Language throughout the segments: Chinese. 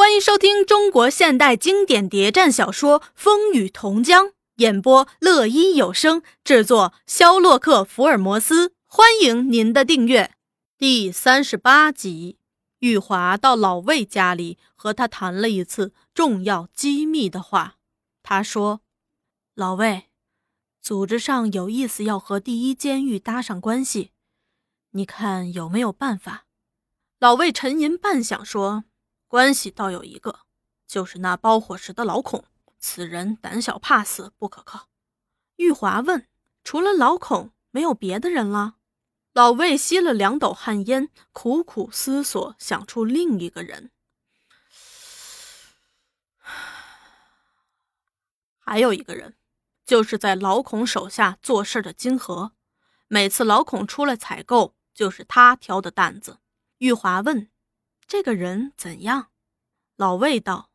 欢迎收听中国现代经典谍战小说《风雨同江》，演播乐一有声，制作肖洛克福尔摩斯。欢迎您的订阅。第三十八集，玉华到老魏家里和他谈了一次重要机密的话。他说：“老魏，组织上有意思要和第一监狱搭上关系，你看有没有办法？”老魏沉吟半晌说。关系倒有一个，就是那包火石的老孔，此人胆小怕死，不可靠。玉华问：“除了老孔，没有别的人了？”老魏吸了两斗旱烟，苦苦思索，想出另一个人。还有一个人，就是在老孔手下做事的金河。每次老孔出来采购，就是他挑的担子。玉华问。这个人怎样？老魏道：“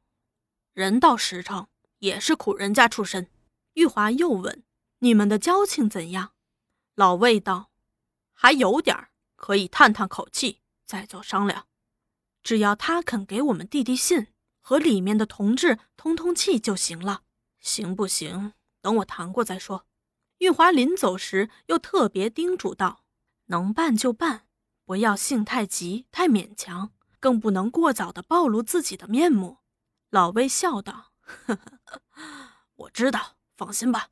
人倒实诚，也是苦人家出身。”玉华又问：“你们的交情怎样？”老魏道：“还有点儿，可以探探口气，再做商量。只要他肯给我们递递信，和里面的同志通通气就行了。行不行？等我谈过再说。”玉华临走时又特别叮嘱道：“能办就办，不要性太急，太勉强。”更不能过早的暴露自己的面目。老魏笑道：“呵呵，我知道，放心吧。”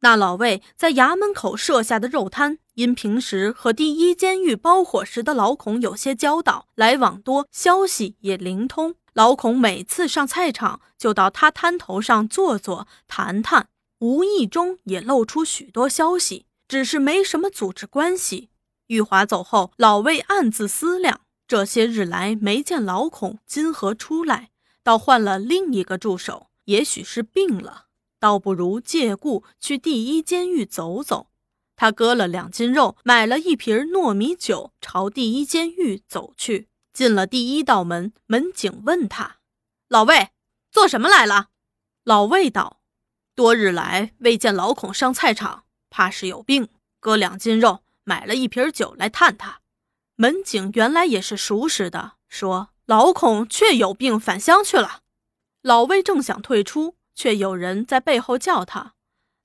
那老魏在衙门口设下的肉摊，因平时和第一监狱包伙食的老孔有些交道，来往多，消息也灵通。老孔每次上菜场，就到他摊头上坐坐谈谈，无意中也露出许多消息，只是没什么组织关系。玉华走后，老魏暗自思量。这些日来没见老孔金河出来，倒换了另一个助手，也许是病了，倒不如借故去第一监狱走走。他割了两斤肉，买了一瓶糯米酒，朝第一监狱走去。进了第一道门，门警问他：“老魏，做什么来了？”老魏道：“多日来未见老孔上菜场，怕是有病，割两斤肉，买了一瓶酒来探他。”门警原来也是熟识的，说老孔确有病返乡去了。老魏正想退出，却有人在背后叫他。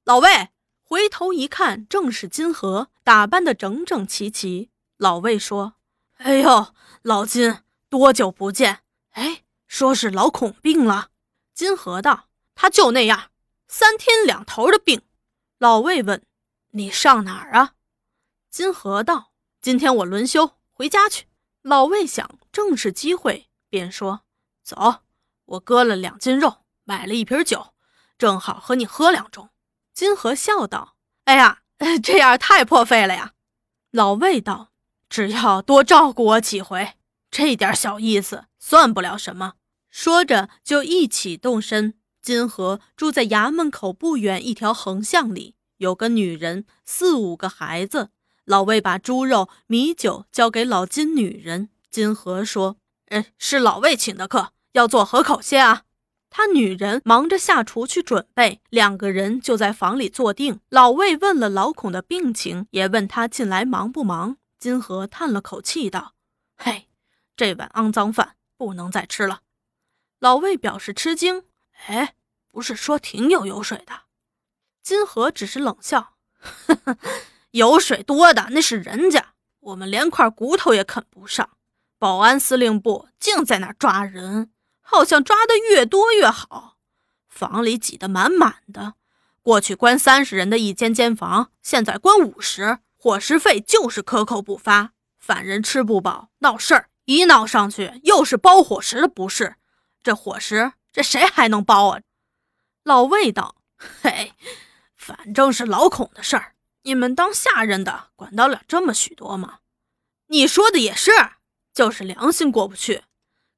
老魏回头一看，正是金河，打扮的整整齐齐。老魏说：“哎呦，老金，多久不见？哎，说是老孔病了。”金河道：“他就那样，三天两头的病。”老魏问：“你上哪儿啊？”金河道：“今天我轮休。”回家去。老魏想，正是机会，便说：“走，我割了两斤肉，买了一瓶酒，正好和你喝两盅。”金河笑道：“哎呀，这样太破费了呀。”老魏道：“只要多照顾我几回，这点小意思算不了什么。”说着，就一起动身。金河住在衙门口不远一条横巷里，有个女人，四五个孩子。老魏把猪肉、米酒交给老金女人金河，说：“嗯，是老魏请的客，要做合口些啊。”他女人忙着下厨去准备，两个人就在房里坐定。老魏问了老孔的病情，也问他近来忙不忙。金河叹了口气道：“嘿，这碗肮脏饭不能再吃了。”老魏表示吃惊：“哎，不是说挺有油水的？”金河只是冷笑：“呵呵。”油水多的那是人家，我们连块骨头也啃不上。保安司令部净在那抓人，好像抓的越多越好。房里挤得满满的，过去关三十人的一间间房，现在关五十，伙食费就是克扣不发。犯人吃不饱，闹事儿，一闹上去又是包伙食的不是。这伙食，这谁还能包啊？老魏道：“ 嘿，反正是老孔的事儿。”你们当下人的管得了这么许多吗？你说的也是，就是良心过不去。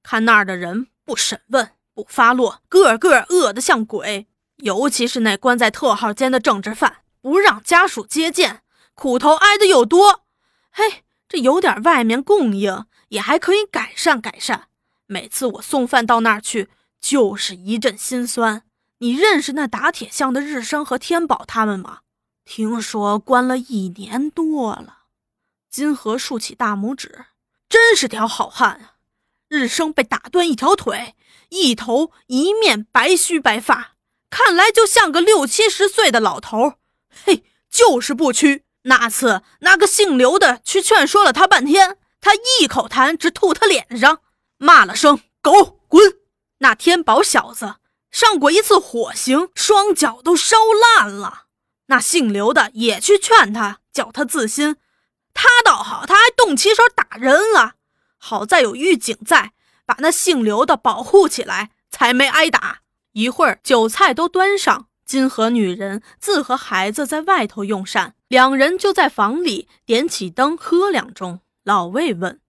看那儿的人不审问不发落，个个饿得像鬼。尤其是那关在特号间的政治犯，不让家属接见，苦头挨的又多。嘿，这有点外面供应也还可以改善改善。每次我送饭到那儿去，就是一阵心酸。你认识那打铁匠的日升和天宝他们吗？听说关了一年多了，金河竖起大拇指，真是条好汉啊！日升被打断一条腿，一头一面白须白发，看来就像个六七十岁的老头。嘿，就是不屈。那次那个姓刘的去劝说了他半天，他一口痰直吐他脸上，骂了声“狗滚”。那天宝小子上过一次火刑，双脚都烧烂了。那姓刘的也去劝他，叫他自新。他倒好，他还动起手打人了。好在有狱警在，把那姓刘的保护起来，才没挨打。一会儿酒菜都端上，金河女人自和孩子在外头用膳，两人就在房里点起灯喝两盅。老魏问：“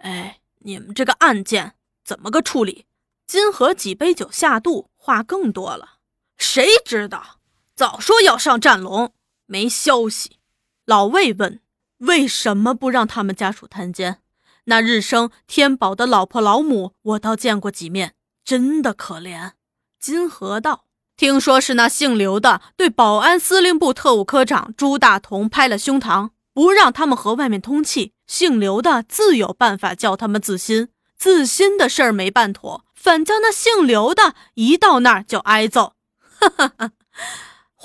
哎，你们这个案件怎么个处理？”金河几杯酒下肚，话更多了。谁知道？早说要上战龙，没消息。老魏问：“为什么不让他们家属探监？”那日升天宝的老婆老母，我倒见过几面，真的可怜。金河道，听说是那姓刘的对保安司令部特务科长朱大同拍了胸膛，不让他们和外面通气。姓刘的自有办法叫他们自新，自新的事儿没办妥，反叫那姓刘的一到那儿就挨揍。哈哈哈，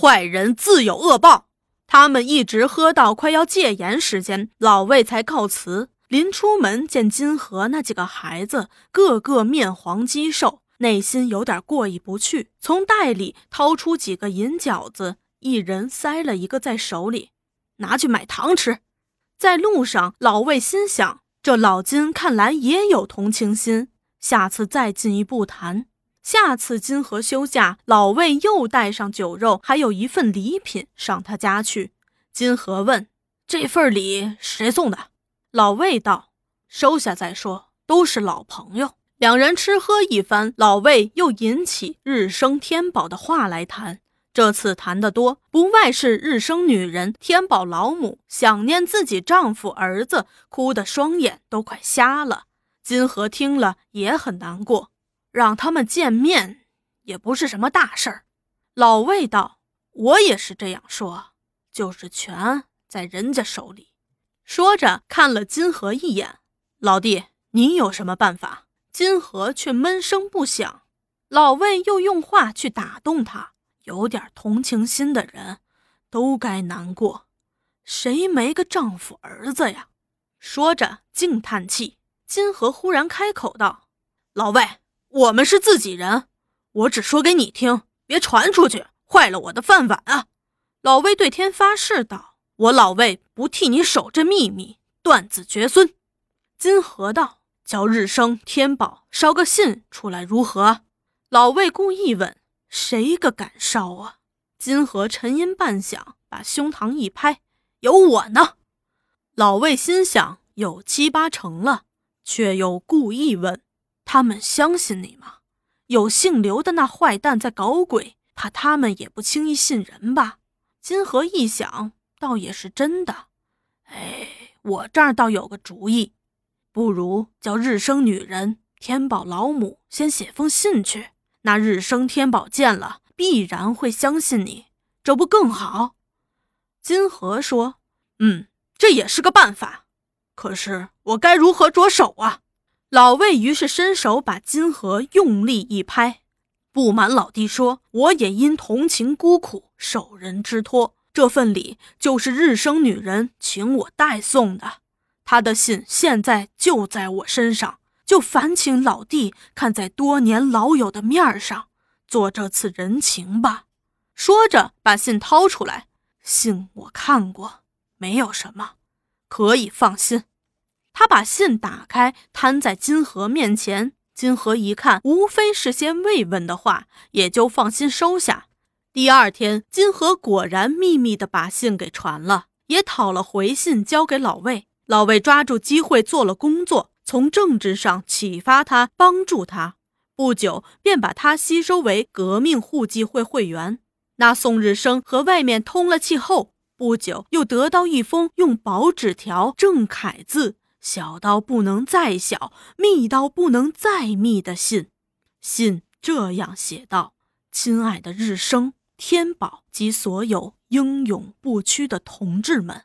坏人自有恶报。他们一直喝到快要戒严时间，老魏才告辞。临出门见金河那几个孩子个个面黄肌瘦，内心有点过意不去，从袋里掏出几个银饺子，一人塞了一个在手里，拿去买糖吃。在路上，老魏心想：这老金看来也有同情心，下次再进一步谈。下次金河休假，老魏又带上酒肉，还有一份礼品上他家去。金河问：“这份礼谁送的？”老魏道：“收下再说，都是老朋友。”两人吃喝一番，老魏又引起日升天宝的话来谈。这次谈得多，不外是日升女人、天宝老母想念自己丈夫儿子，哭得双眼都快瞎了。金河听了也很难过，让他们见面也不是什么大事儿。老魏道：“我也是这样说，就是权在人家手里。”说着，看了金河一眼：“老弟，你有什么办法？”金河却闷声不响。老魏又用话去打动他：“有点同情心的人，都该难过。谁没个丈夫儿子呀？”说着，竟叹气。金河忽然开口道：“老魏，我们是自己人，我只说给你听，别传出去，坏了我的饭碗啊！”老魏对天发誓道。我老魏不替你守这秘密，断子绝孙。金河道叫日升天宝捎个信出来如何？老魏故意问：“谁个敢捎啊？”金河沉吟半晌，把胸膛一拍：“有我呢。”老魏心想有七八成了，却又故意问：“他们相信你吗？有姓刘的那坏蛋在搞鬼，怕他们也不轻易信人吧？”金河一想。倒也是真的，哎，我这儿倒有个主意，不如叫日升女人天宝老母先写封信去，那日升天宝见了必然会相信你，这不更好？金河说：“嗯，这也是个办法，可是我该如何着手啊？”老魏于是伸手把金盒用力一拍：“不瞒老弟说，我也因同情孤苦，受人之托。”这份礼就是日升女人请我代送的，她的信现在就在我身上，就烦请老弟看在多年老友的面上，做这次人情吧。说着，把信掏出来，信我看过，没有什么，可以放心。他把信打开，摊在金河面前。金河一看，无非是些慰问的话，也就放心收下。第二天，金河果然秘密地把信给传了，也讨了回信交给老魏。老魏抓住机会做了工作，从政治上启发他，帮助他。不久，便把他吸收为革命互济会会员。那宋日升和外面通了气后，不久又得到一封用薄纸条正楷字、小到不能再小、密到不能再密的信。信这样写道：“亲爱的日升。”天宝及所有英勇不屈的同志们，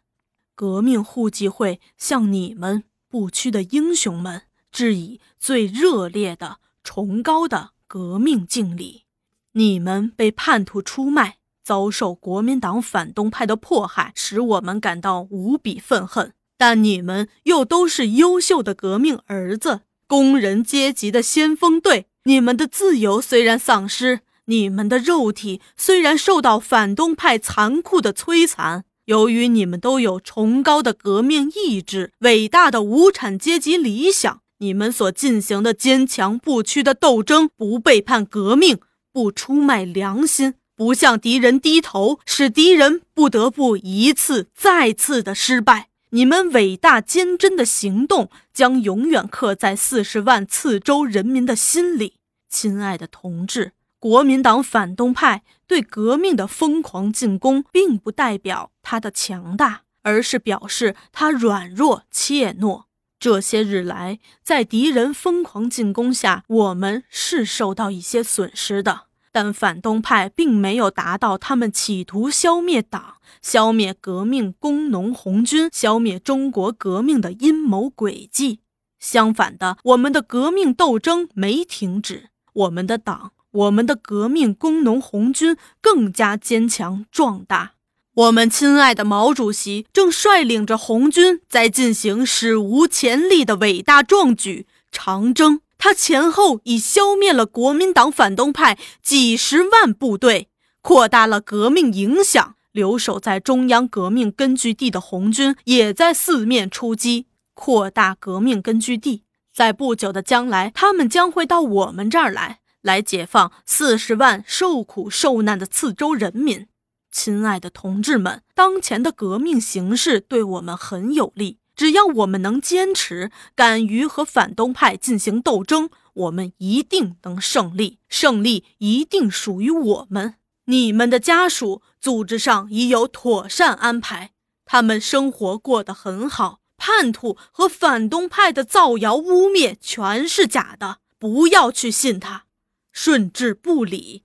革命互济会向你们不屈的英雄们致以最热烈的、崇高的革命敬礼。你们被叛徒出卖，遭受国民党反动派的迫害，使我们感到无比愤恨。但你们又都是优秀的革命儿子，工人阶级的先锋队。你们的自由虽然丧失，你们的肉体虽然受到反动派残酷的摧残，由于你们都有崇高的革命意志、伟大的无产阶级理想，你们所进行的坚强不屈的斗争，不背叛革命，不出卖良心，不向敌人低头，使敌人不得不一次再次的失败。你们伟大坚贞的行动将永远刻在四十万次州人民的心里，亲爱的同志，国民党反动派对革命的疯狂进攻，并不代表他的强大，而是表示他软弱怯懦。这些日来，在敌人疯狂进攻下，我们是受到一些损失的。但反动派并没有达到他们企图消灭党、消灭革命工农红军、消灭中国革命的阴谋诡计。相反的，我们的革命斗争没停止，我们的党、我们的革命工农红军更加坚强壮大。我们亲爱的毛主席正率领着红军在进行史无前例的伟大壮举——长征。他前后已消灭了国民党反动派几十万部队，扩大了革命影响。留守在中央革命根据地的红军也在四面出击，扩大革命根据地。在不久的将来，他们将会到我们这儿来，来解放四十万受苦受难的次州人民。亲爱的同志们，当前的革命形势对我们很有利。只要我们能坚持，敢于和反动派进行斗争，我们一定能胜利。胜利一定属于我们。你们的家属组织上已有妥善安排，他们生活过得很好。叛徒和反动派的造谣污蔑全是假的，不要去信他。顺治不理，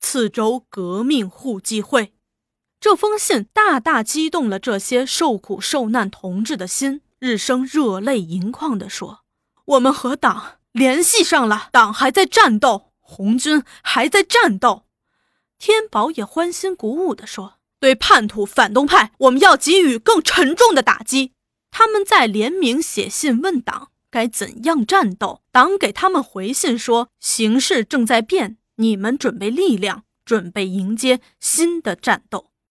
次州革命互济会。这封信大大激动了这些受苦受难同志的心，日升热泪盈眶地说：“我们和党联系上了，党还在战斗，红军还在战斗。”天宝也欢欣鼓舞地说：“对叛徒反动派，我们要给予更沉重的打击。”他们在联名写信问党该怎样战斗，党给他们回信说：“形势正在变，你们准备力量，准备迎接新的战斗。”